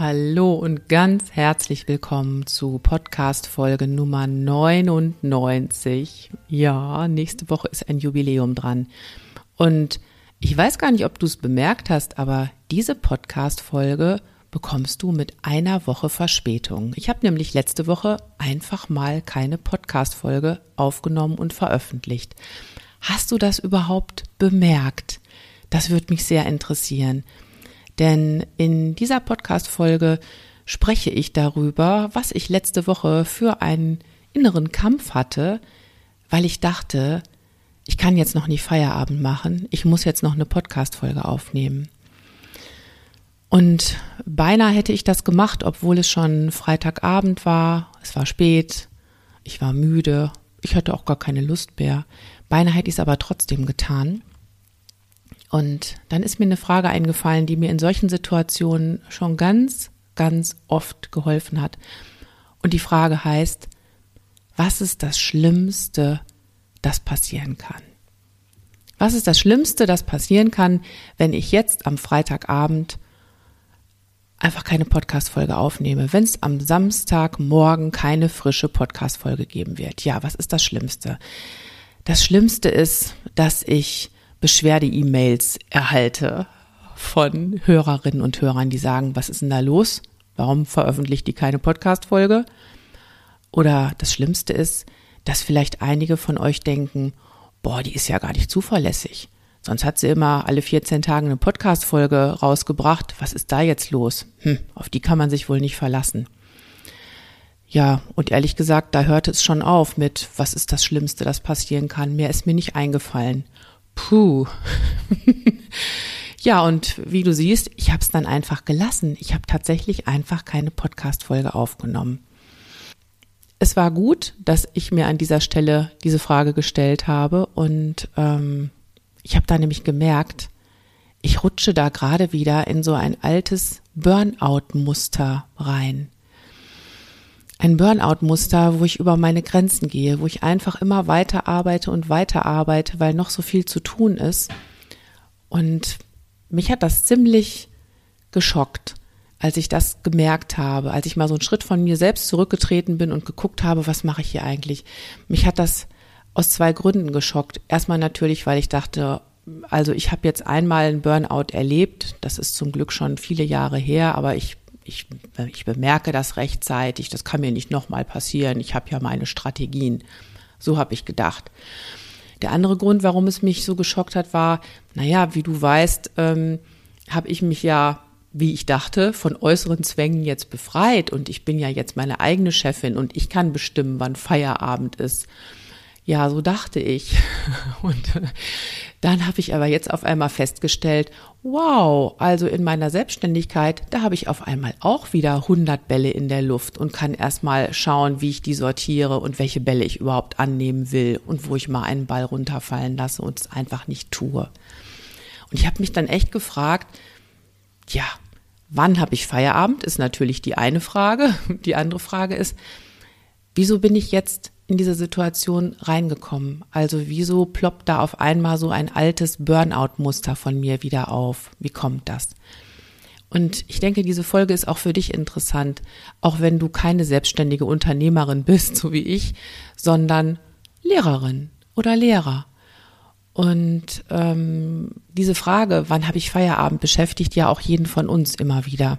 Hallo und ganz herzlich willkommen zu Podcast Folge Nummer 99. Ja, nächste Woche ist ein Jubiläum dran. Und ich weiß gar nicht, ob du es bemerkt hast, aber diese Podcast Folge bekommst du mit einer Woche Verspätung. Ich habe nämlich letzte Woche einfach mal keine Podcast Folge aufgenommen und veröffentlicht. Hast du das überhaupt bemerkt? Das würde mich sehr interessieren. Denn in dieser Podcast-Folge spreche ich darüber, was ich letzte Woche für einen inneren Kampf hatte, weil ich dachte, ich kann jetzt noch nicht Feierabend machen, ich muss jetzt noch eine Podcast-Folge aufnehmen. Und beinahe hätte ich das gemacht, obwohl es schon Freitagabend war, es war spät, ich war müde, ich hatte auch gar keine Lust mehr. Beinahe hätte ich es aber trotzdem getan. Und dann ist mir eine Frage eingefallen, die mir in solchen Situationen schon ganz, ganz oft geholfen hat. Und die Frage heißt, was ist das Schlimmste, das passieren kann? Was ist das Schlimmste, das passieren kann, wenn ich jetzt am Freitagabend einfach keine Podcast-Folge aufnehme, wenn es am Samstagmorgen keine frische Podcast-Folge geben wird? Ja, was ist das Schlimmste? Das Schlimmste ist, dass ich Beschwerde-E-Mails erhalte von Hörerinnen und Hörern, die sagen, was ist denn da los? Warum veröffentlicht die keine Podcast-Folge? Oder das Schlimmste ist, dass vielleicht einige von euch denken, boah, die ist ja gar nicht zuverlässig. Sonst hat sie immer alle 14 Tage eine Podcast-Folge rausgebracht. Was ist da jetzt los? Hm, auf die kann man sich wohl nicht verlassen. Ja, und ehrlich gesagt, da hört es schon auf mit, was ist das Schlimmste, das passieren kann. Mehr ist mir nicht eingefallen. Puh. ja, und wie du siehst, ich habe es dann einfach gelassen. Ich habe tatsächlich einfach keine Podcast-Folge aufgenommen. Es war gut, dass ich mir an dieser Stelle diese Frage gestellt habe und ähm, ich habe da nämlich gemerkt, ich rutsche da gerade wieder in so ein altes Burnout-Muster rein ein Burnout-Muster, wo ich über meine Grenzen gehe, wo ich einfach immer weiter arbeite und weiter arbeite, weil noch so viel zu tun ist. Und mich hat das ziemlich geschockt, als ich das gemerkt habe, als ich mal so einen Schritt von mir selbst zurückgetreten bin und geguckt habe, was mache ich hier eigentlich. Mich hat das aus zwei Gründen geschockt. Erstmal natürlich, weil ich dachte, also ich habe jetzt einmal einen Burnout erlebt, das ist zum Glück schon viele Jahre her, aber ich ich, ich bemerke das rechtzeitig, das kann mir nicht nochmal passieren, ich habe ja meine Strategien. So habe ich gedacht. Der andere Grund, warum es mich so geschockt hat, war, naja, wie du weißt, ähm, habe ich mich ja, wie ich dachte, von äußeren Zwängen jetzt befreit und ich bin ja jetzt meine eigene Chefin und ich kann bestimmen, wann Feierabend ist. Ja, so dachte ich. Und äh, dann habe ich aber jetzt auf einmal festgestellt, wow, also in meiner Selbstständigkeit, da habe ich auf einmal auch wieder 100 Bälle in der Luft und kann erstmal schauen, wie ich die sortiere und welche Bälle ich überhaupt annehmen will und wo ich mal einen Ball runterfallen lasse und es einfach nicht tue. Und ich habe mich dann echt gefragt, ja, wann habe ich Feierabend, ist natürlich die eine Frage. Die andere Frage ist, wieso bin ich jetzt in diese Situation reingekommen? Also wieso ploppt da auf einmal so ein altes Burnout-Muster von mir wieder auf? Wie kommt das? Und ich denke, diese Folge ist auch für dich interessant, auch wenn du keine selbstständige Unternehmerin bist, so wie ich, sondern Lehrerin oder Lehrer. Und ähm, diese Frage, wann habe ich Feierabend, beschäftigt ja auch jeden von uns immer wieder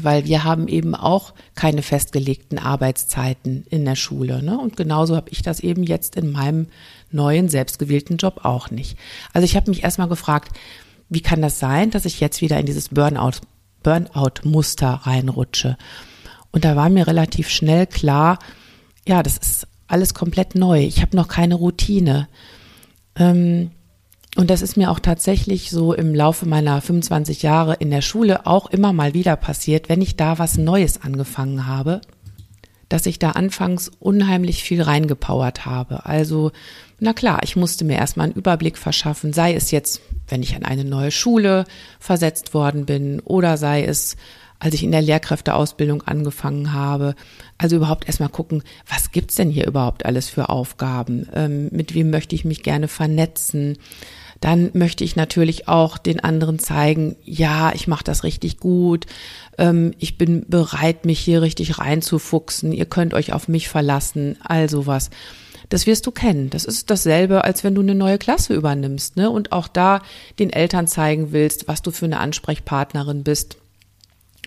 weil wir haben eben auch keine festgelegten Arbeitszeiten in der Schule. Ne? Und genauso habe ich das eben jetzt in meinem neuen selbstgewählten Job auch nicht. Also ich habe mich erstmal gefragt, wie kann das sein, dass ich jetzt wieder in dieses Burnout, Burnout-Muster reinrutsche? Und da war mir relativ schnell klar, ja, das ist alles komplett neu. Ich habe noch keine Routine. Ähm, und das ist mir auch tatsächlich so im Laufe meiner 25 Jahre in der Schule auch immer mal wieder passiert, wenn ich da was Neues angefangen habe, dass ich da anfangs unheimlich viel reingepowert habe. Also, na klar, ich musste mir erstmal einen Überblick verschaffen, sei es jetzt, wenn ich an eine neue Schule versetzt worden bin oder sei es, als ich in der Lehrkräfteausbildung angefangen habe. Also überhaupt erstmal gucken, was gibt's denn hier überhaupt alles für Aufgaben? Ähm, mit wem möchte ich mich gerne vernetzen? Dann möchte ich natürlich auch den anderen zeigen, ja, ich mache das richtig gut. Ähm, ich bin bereit, mich hier richtig reinzufuchsen. Ihr könnt euch auf mich verlassen. Also was. Das wirst du kennen. Das ist dasselbe, als wenn du eine neue Klasse übernimmst, ne? Und auch da den Eltern zeigen willst, was du für eine Ansprechpartnerin bist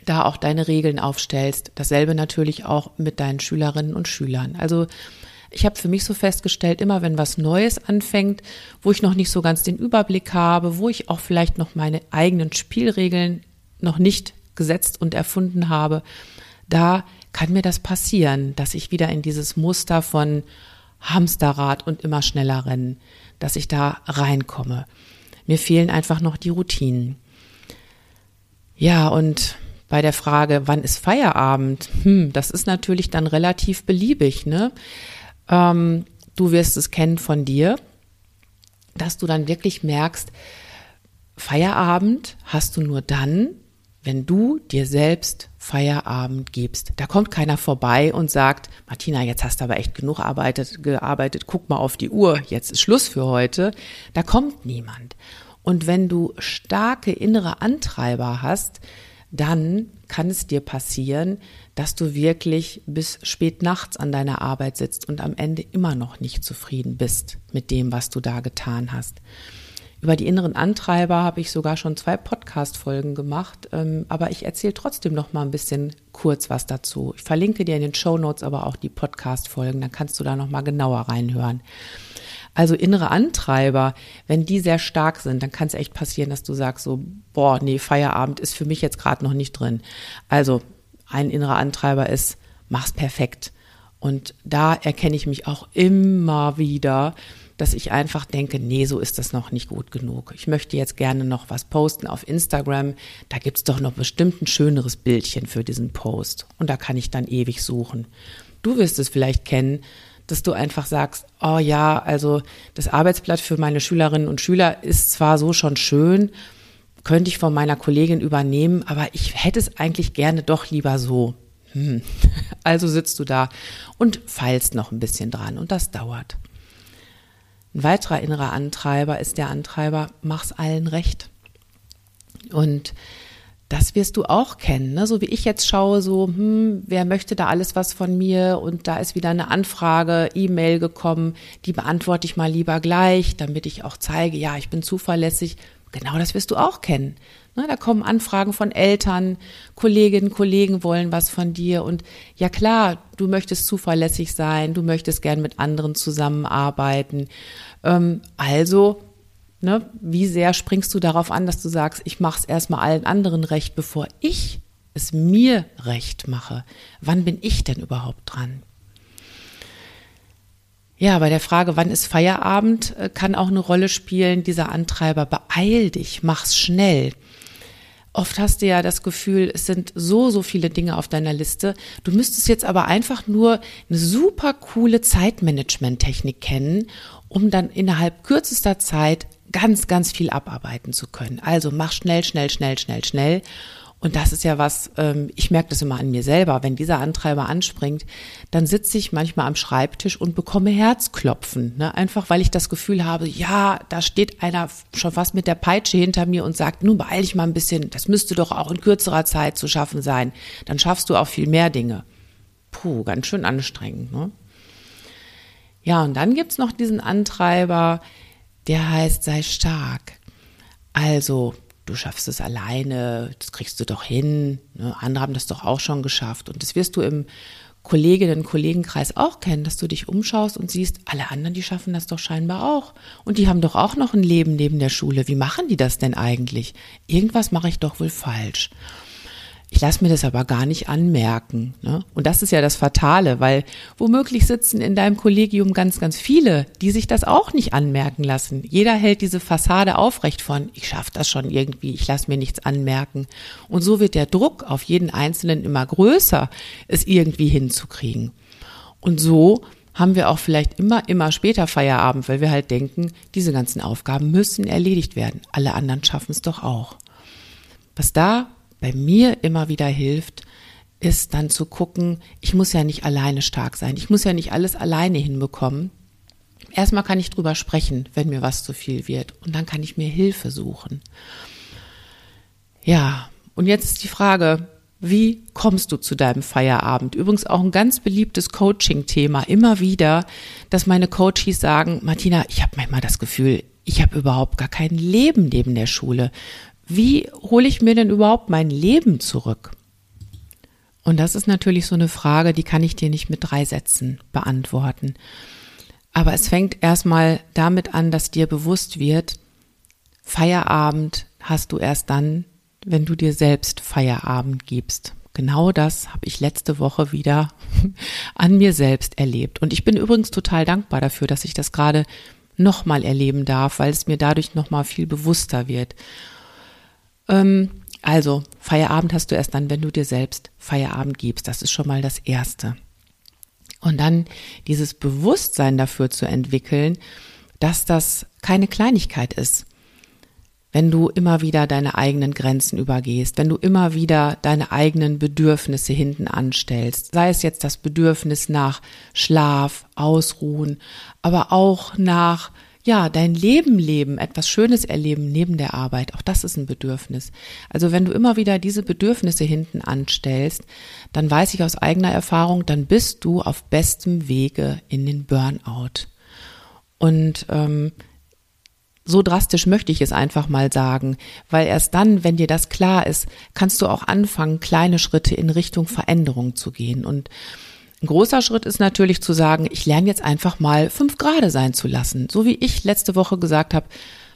da auch deine Regeln aufstellst. Dasselbe natürlich auch mit deinen Schülerinnen und Schülern. Also ich habe für mich so festgestellt, immer wenn was Neues anfängt, wo ich noch nicht so ganz den Überblick habe, wo ich auch vielleicht noch meine eigenen Spielregeln noch nicht gesetzt und erfunden habe, da kann mir das passieren, dass ich wieder in dieses Muster von Hamsterrad und immer schneller rennen, dass ich da reinkomme. Mir fehlen einfach noch die Routinen. Ja, und bei der Frage, wann ist Feierabend? Hm, das ist natürlich dann relativ beliebig, ne? Ähm, du wirst es kennen von dir, dass du dann wirklich merkst, Feierabend hast du nur dann, wenn du dir selbst Feierabend gibst. Da kommt keiner vorbei und sagt, Martina, jetzt hast du aber echt genug arbeitet, gearbeitet, guck mal auf die Uhr, jetzt ist Schluss für heute. Da kommt niemand. Und wenn du starke innere Antreiber hast, dann kann es dir passieren, dass du wirklich bis spät nachts an deiner Arbeit sitzt und am Ende immer noch nicht zufrieden bist mit dem, was du da getan hast. Über die inneren Antreiber habe ich sogar schon zwei Podcast-Folgen gemacht, ähm, aber ich erzähle trotzdem noch mal ein bisschen kurz was dazu. Ich verlinke dir in den Show Notes aber auch die Podcast-Folgen, dann kannst du da noch mal genauer reinhören. Also innere Antreiber, wenn die sehr stark sind, dann kann es echt passieren, dass du sagst so, boah, nee, Feierabend ist für mich jetzt gerade noch nicht drin. Also ein innerer Antreiber ist, mach's perfekt. Und da erkenne ich mich auch immer wieder, dass ich einfach denke, nee, so ist das noch nicht gut genug. Ich möchte jetzt gerne noch was posten auf Instagram. Da gibt's doch noch bestimmt ein schöneres Bildchen für diesen Post. Und da kann ich dann ewig suchen. Du wirst es vielleicht kennen, dass du einfach sagst, oh ja, also das Arbeitsblatt für meine Schülerinnen und Schüler ist zwar so schon schön, könnte ich von meiner Kollegin übernehmen, aber ich hätte es eigentlich gerne doch lieber so. Hm. Also sitzt du da und feilst noch ein bisschen dran und das dauert. Ein weiterer innerer Antreiber ist der Antreiber, mach's allen recht. Und das wirst du auch kennen, ne? so wie ich jetzt schaue, so, hm, wer möchte da alles was von mir und da ist wieder eine Anfrage, E-Mail gekommen, die beantworte ich mal lieber gleich, damit ich auch zeige, ja, ich bin zuverlässig. Genau das wirst du auch kennen. Ne? Da kommen Anfragen von Eltern, Kolleginnen, Kollegen wollen was von dir und ja klar, du möchtest zuverlässig sein, du möchtest gern mit anderen zusammenarbeiten. Ähm, also Ne? Wie sehr springst du darauf an, dass du sagst, ich mache es erstmal allen anderen recht, bevor ich es mir recht mache? Wann bin ich denn überhaupt dran? Ja, bei der Frage, wann ist Feierabend, äh, kann auch eine Rolle spielen, dieser Antreiber, beeil dich, mach's schnell. Oft hast du ja das Gefühl, es sind so, so viele Dinge auf deiner Liste. Du müsstest jetzt aber einfach nur eine super coole Zeitmanagement-Technik kennen, um dann innerhalb kürzester Zeit ganz, ganz viel abarbeiten zu können. Also mach schnell, schnell, schnell, schnell, schnell. Und das ist ja was, ähm, ich merke das immer an mir selber, wenn dieser Antreiber anspringt, dann sitze ich manchmal am Schreibtisch und bekomme Herzklopfen. Ne? Einfach weil ich das Gefühl habe, ja, da steht einer schon fast mit der Peitsche hinter mir und sagt, nun beeil dich mal ein bisschen, das müsste doch auch in kürzerer Zeit zu schaffen sein. Dann schaffst du auch viel mehr Dinge. Puh, ganz schön anstrengend. Ne? Ja, und dann gibt's noch diesen Antreiber, der heißt, sei stark. Also, du schaffst es alleine, das kriegst du doch hin. Ne? Andere haben das doch auch schon geschafft. Und das wirst du im Kolleginnen Kollegenkreis auch kennen, dass du dich umschaust und siehst, alle anderen, die schaffen das doch scheinbar auch. Und die haben doch auch noch ein Leben neben der Schule. Wie machen die das denn eigentlich? Irgendwas mache ich doch wohl falsch. Ich lasse mir das aber gar nicht anmerken. Ne? Und das ist ja das Fatale, weil womöglich sitzen in deinem Kollegium ganz, ganz viele, die sich das auch nicht anmerken lassen. Jeder hält diese Fassade aufrecht von, ich schaffe das schon irgendwie, ich lasse mir nichts anmerken. Und so wird der Druck auf jeden Einzelnen immer größer, es irgendwie hinzukriegen. Und so haben wir auch vielleicht immer, immer später Feierabend, weil wir halt denken, diese ganzen Aufgaben müssen erledigt werden. Alle anderen schaffen es doch auch. Was da bei mir immer wieder hilft, ist dann zu gucken, ich muss ja nicht alleine stark sein. Ich muss ja nicht alles alleine hinbekommen. Erstmal kann ich drüber sprechen, wenn mir was zu viel wird. Und dann kann ich mir Hilfe suchen. Ja, und jetzt ist die Frage, wie kommst du zu deinem Feierabend? Übrigens auch ein ganz beliebtes Coaching-Thema. Immer wieder, dass meine Coaches sagen, Martina, ich habe manchmal das Gefühl, ich habe überhaupt gar kein Leben neben der Schule wie hole ich mir denn überhaupt mein Leben zurück? Und das ist natürlich so eine Frage, die kann ich dir nicht mit drei Sätzen beantworten. Aber es fängt erstmal damit an, dass dir bewusst wird, Feierabend hast du erst dann, wenn du dir selbst Feierabend gibst. Genau das habe ich letzte Woche wieder an mir selbst erlebt. Und ich bin übrigens total dankbar dafür, dass ich das gerade nochmal erleben darf, weil es mir dadurch nochmal viel bewusster wird. Ähm, also, Feierabend hast du erst dann, wenn du dir selbst Feierabend gibst. Das ist schon mal das Erste. Und dann dieses Bewusstsein dafür zu entwickeln, dass das keine Kleinigkeit ist. Wenn du immer wieder deine eigenen Grenzen übergehst, wenn du immer wieder deine eigenen Bedürfnisse hinten anstellst, sei es jetzt das Bedürfnis nach Schlaf, Ausruhen, aber auch nach ja, dein Leben leben, etwas Schönes erleben neben der Arbeit, auch das ist ein Bedürfnis. Also wenn du immer wieder diese Bedürfnisse hinten anstellst, dann weiß ich aus eigener Erfahrung, dann bist du auf bestem Wege in den Burnout. Und ähm, so drastisch möchte ich es einfach mal sagen, weil erst dann, wenn dir das klar ist, kannst du auch anfangen, kleine Schritte in Richtung Veränderung zu gehen. Und ein großer Schritt ist natürlich zu sagen, ich lerne jetzt einfach mal fünf Grade sein zu lassen. So wie ich letzte Woche gesagt habe,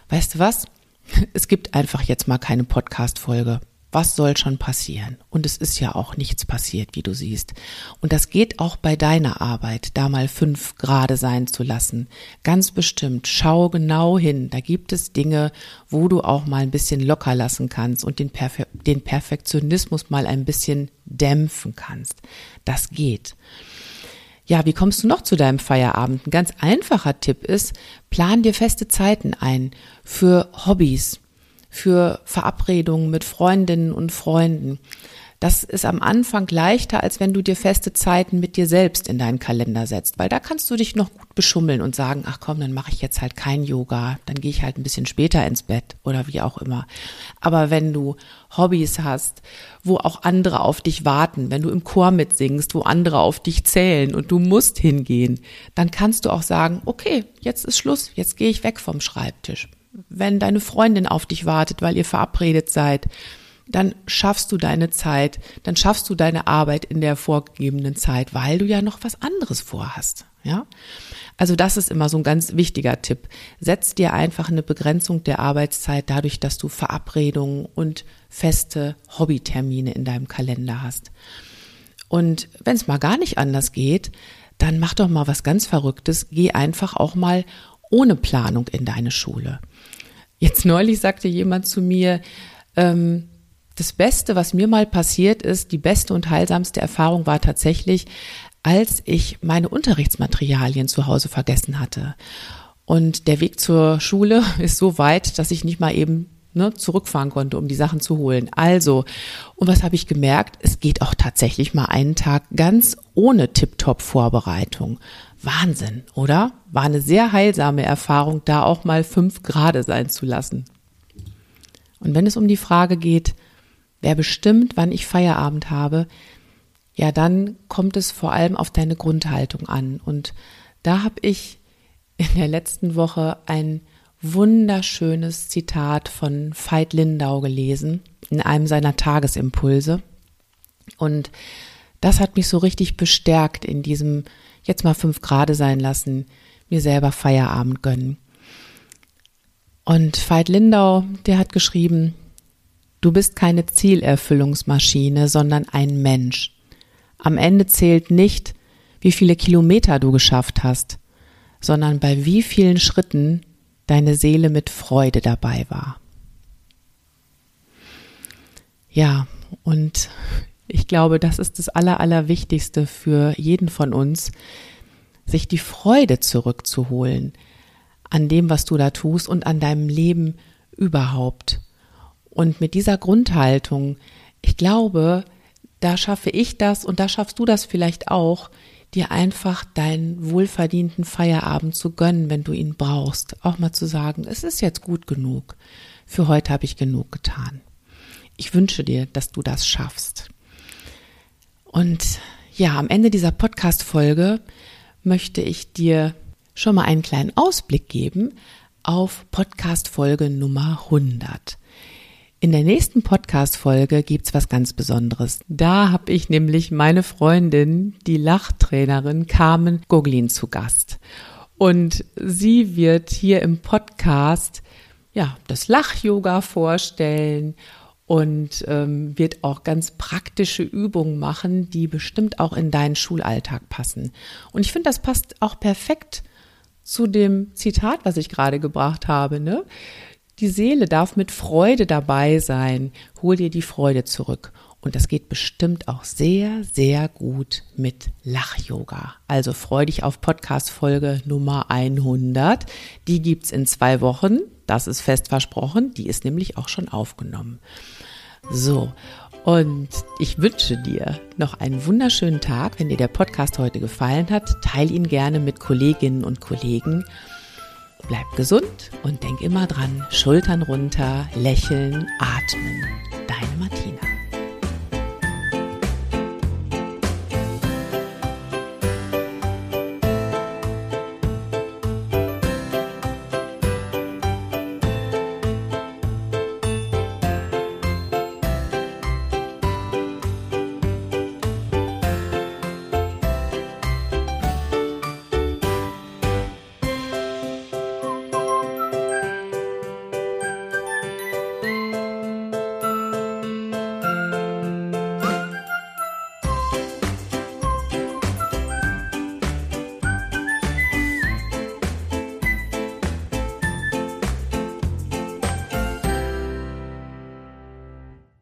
weißt du was? Es gibt einfach jetzt mal keine Podcast-Folge was soll schon passieren? Und es ist ja auch nichts passiert, wie du siehst. Und das geht auch bei deiner Arbeit, da mal fünf Grade sein zu lassen. Ganz bestimmt. Schau genau hin. Da gibt es Dinge, wo du auch mal ein bisschen locker lassen kannst und den, Perfe den Perfektionismus mal ein bisschen dämpfen kannst. Das geht. Ja, wie kommst du noch zu deinem Feierabend? Ein ganz einfacher Tipp ist, plan dir feste Zeiten ein für Hobbys, für Verabredungen mit Freundinnen und Freunden. Das ist am Anfang leichter, als wenn du dir feste Zeiten mit dir selbst in deinen Kalender setzt, weil da kannst du dich noch gut beschummeln und sagen, ach komm, dann mache ich jetzt halt kein Yoga, dann gehe ich halt ein bisschen später ins Bett oder wie auch immer. Aber wenn du Hobbys hast, wo auch andere auf dich warten, wenn du im Chor mitsingst, wo andere auf dich zählen und du musst hingehen, dann kannst du auch sagen, okay, jetzt ist Schluss, jetzt gehe ich weg vom Schreibtisch wenn deine Freundin auf dich wartet, weil ihr verabredet seid, dann schaffst du deine Zeit, dann schaffst du deine Arbeit in der vorgegebenen Zeit, weil du ja noch was anderes vorhast, ja? Also das ist immer so ein ganz wichtiger Tipp. Setz dir einfach eine Begrenzung der Arbeitszeit dadurch, dass du Verabredungen und feste Hobbytermine in deinem Kalender hast. Und wenn es mal gar nicht anders geht, dann mach doch mal was ganz Verrücktes. Geh einfach auch mal ohne Planung in deine Schule. Jetzt neulich sagte jemand zu mir, ähm, das Beste, was mir mal passiert ist, die beste und heilsamste Erfahrung war tatsächlich, als ich meine Unterrichtsmaterialien zu Hause vergessen hatte. Und der Weg zur Schule ist so weit, dass ich nicht mal eben ne, zurückfahren konnte, um die Sachen zu holen. Also, und was habe ich gemerkt? Es geht auch tatsächlich mal einen Tag ganz ohne Tip-Top-Vorbereitung. Wahnsinn, oder? War eine sehr heilsame Erfahrung, da auch mal fünf Grade sein zu lassen. Und wenn es um die Frage geht, wer bestimmt, wann ich Feierabend habe, ja, dann kommt es vor allem auf deine Grundhaltung an. Und da habe ich in der letzten Woche ein wunderschönes Zitat von Veit Lindau gelesen in einem seiner Tagesimpulse. Und das hat mich so richtig bestärkt in diesem jetzt mal fünf Grade sein lassen, mir selber Feierabend gönnen. Und Veit Lindau, der hat geschrieben, du bist keine Zielerfüllungsmaschine, sondern ein Mensch. Am Ende zählt nicht, wie viele Kilometer du geschafft hast, sondern bei wie vielen Schritten deine Seele mit Freude dabei war. Ja, und ich glaube, das ist das Aller, Allerwichtigste für jeden von uns, sich die Freude zurückzuholen an dem, was du da tust und an deinem Leben überhaupt. Und mit dieser Grundhaltung, ich glaube, da schaffe ich das und da schaffst du das vielleicht auch, dir einfach deinen wohlverdienten Feierabend zu gönnen, wenn du ihn brauchst. Auch mal zu sagen, es ist jetzt gut genug. Für heute habe ich genug getan. Ich wünsche dir, dass du das schaffst. Und ja, am Ende dieser Podcast-Folge möchte ich dir schon mal einen kleinen Ausblick geben auf Podcast-Folge Nummer 100. In der nächsten Podcast-Folge gibt's was ganz Besonderes. Da habe ich nämlich meine Freundin, die Lachtrainerin Carmen Goglin zu Gast. Und sie wird hier im Podcast ja das Lach-Yoga vorstellen und ähm, wird auch ganz praktische Übungen machen, die bestimmt auch in deinen Schulalltag passen. Und ich finde, das passt auch perfekt zu dem Zitat, was ich gerade gebracht habe. Ne? Die Seele darf mit Freude dabei sein. Hol dir die Freude zurück. Und das geht bestimmt auch sehr, sehr gut mit Lach-Yoga. Also freu dich auf Podcast-Folge Nummer 100. Die gibt's in zwei Wochen. Das ist fest versprochen. Die ist nämlich auch schon aufgenommen. So. Und ich wünsche dir noch einen wunderschönen Tag. Wenn dir der Podcast heute gefallen hat, teile ihn gerne mit Kolleginnen und Kollegen. Bleib gesund und denk immer dran, Schultern runter, lächeln, atmen. Deine Martina.